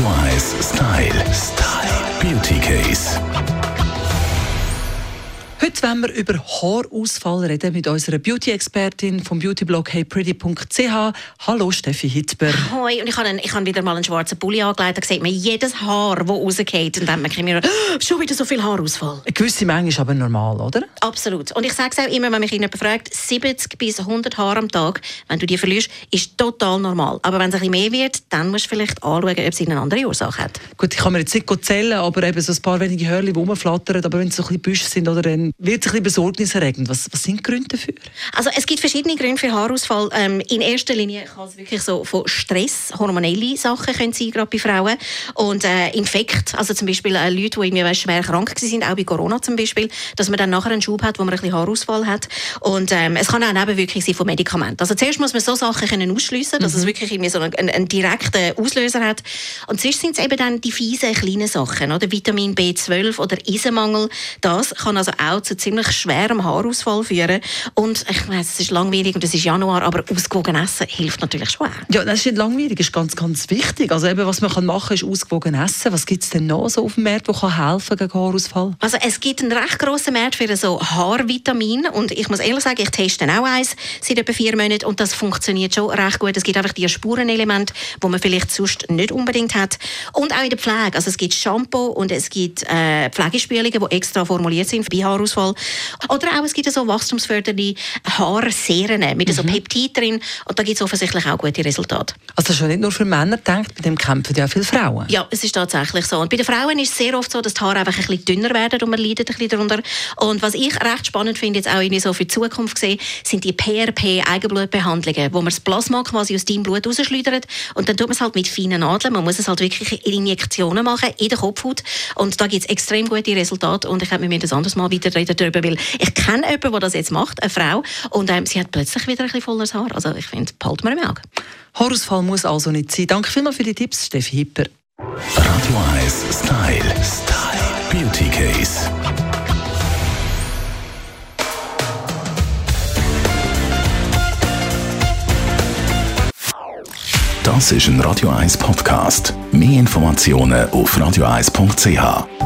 1 Style. Style. Beauty Case. Heute wollen wir über Haarausfall reden mit unserer Beauty-Expertin vom Beautyblog heypretty.ch. Hallo Steffi Hitber. Hoi, und ich habe, einen, ich habe wieder mal einen schwarzen Pulli angelegt. Da sieht man jedes Haar, das rausgeht. Und dann merke ich mir, oh, schon wieder so viel Haarausfall. Eine gewisse Menge ist aber normal, oder? Absolut. Und ich sage es auch immer, wenn mich jemand fragt, 70 bis 100 Haare am Tag, wenn du die verlierst, ist total normal. Aber wenn es ein bisschen mehr wird, dann musst du vielleicht anschauen, ob es eine andere Ursache hat. Gut, ich kann mir jetzt nicht zählen, aber eben so ein paar wenige Hörli, die rumflattern, aber wenn es so ein bisschen Büsche sind, oder dann wird es ein bisschen besorgniserregend. Was, was sind die Gründe dafür? Also es gibt verschiedene Gründe für Haarausfall. Ähm, in erster Linie kann es wirklich so von Stress, hormonelle Sachen können sein, gerade bei Frauen. Und äh, Infekt, also zum Beispiel äh, Leute, die irgendwie schwer krank sind, auch bei Corona zum Beispiel, dass man dann nachher einen Schub hat, wo man ein bisschen Haarausfall hat. Und ähm, es kann auch Nebenwirkungen sein von Medikamenten. Also zuerst muss man so Sachen können ausschliessen, dass mhm. es wirklich irgendwie so einen, einen, einen, direkten Auslöser hat. Und sonst sind es eben dann die fiesen kleinen Sachen, oder Vitamin B12 oder Eisenmangel. Das kann also auch zu ziemlich schwerem Haarausfall führen. Und ich weiß, es ist langwierig und es ist Januar, aber ausgewogen essen hilft natürlich schon. Ja, das ist nicht langwierig, das ist ganz, ganz wichtig. Also eben, was man kann machen kann, ist ausgewogen essen. Was gibt es denn noch so auf dem Markt, das helfen gegen Haarausfall? Also es gibt einen recht grossen Markt für so Haarvitamin und ich muss ehrlich sagen, ich teste auch eins seit etwa vier Monaten und das funktioniert schon recht gut. Es gibt einfach die Spurenelemente, die man vielleicht sonst nicht unbedingt hat. Und auch in der Pflege. Also es gibt Shampoo und es gibt äh, Pflegespülungen, die extra formuliert sind bei Haarausfall. Oder auch, es gibt so wachstumsfördernde Haarserien mit mhm. so Peptid drin und da gibt es offensichtlich auch gute Resultate. Also das ist ja nicht nur für Männer gedacht, bei dem kämpfen ja viele Frauen. Ja, es ist tatsächlich so. Und bei den Frauen ist es sehr oft so, dass die Haare einfach ein bisschen dünner werden und man leidet ein bisschen darunter. Und was ich recht spannend finde, jetzt auch irgendwie so für die Zukunft gesehen, sind die PRP-Eigenblutbehandlungen, wo man das Plasma quasi aus deinem Blut rausschleudert und dann tut man es halt mit feinen Nadeln. Man muss es halt wirklich in Injektionen machen, in der Kopfhaut. Und da gibt es extrem gute Resultate und ich habe mir das anderes Mal wieder darüber, weil ich kenne jemanden, der das jetzt macht, eine Frau, und ähm, sie hat plötzlich wieder ein bisschen volles Haar. Also ich finde, behalten wir im Auge. Haarausfall muss also nicht sein. Danke vielmals für die Tipps, Steffi Hipper. Radio 1 Style. Style. Beauty Case. Das ist ein Radio 1 Podcast. Mehr Informationen auf radio1.ch.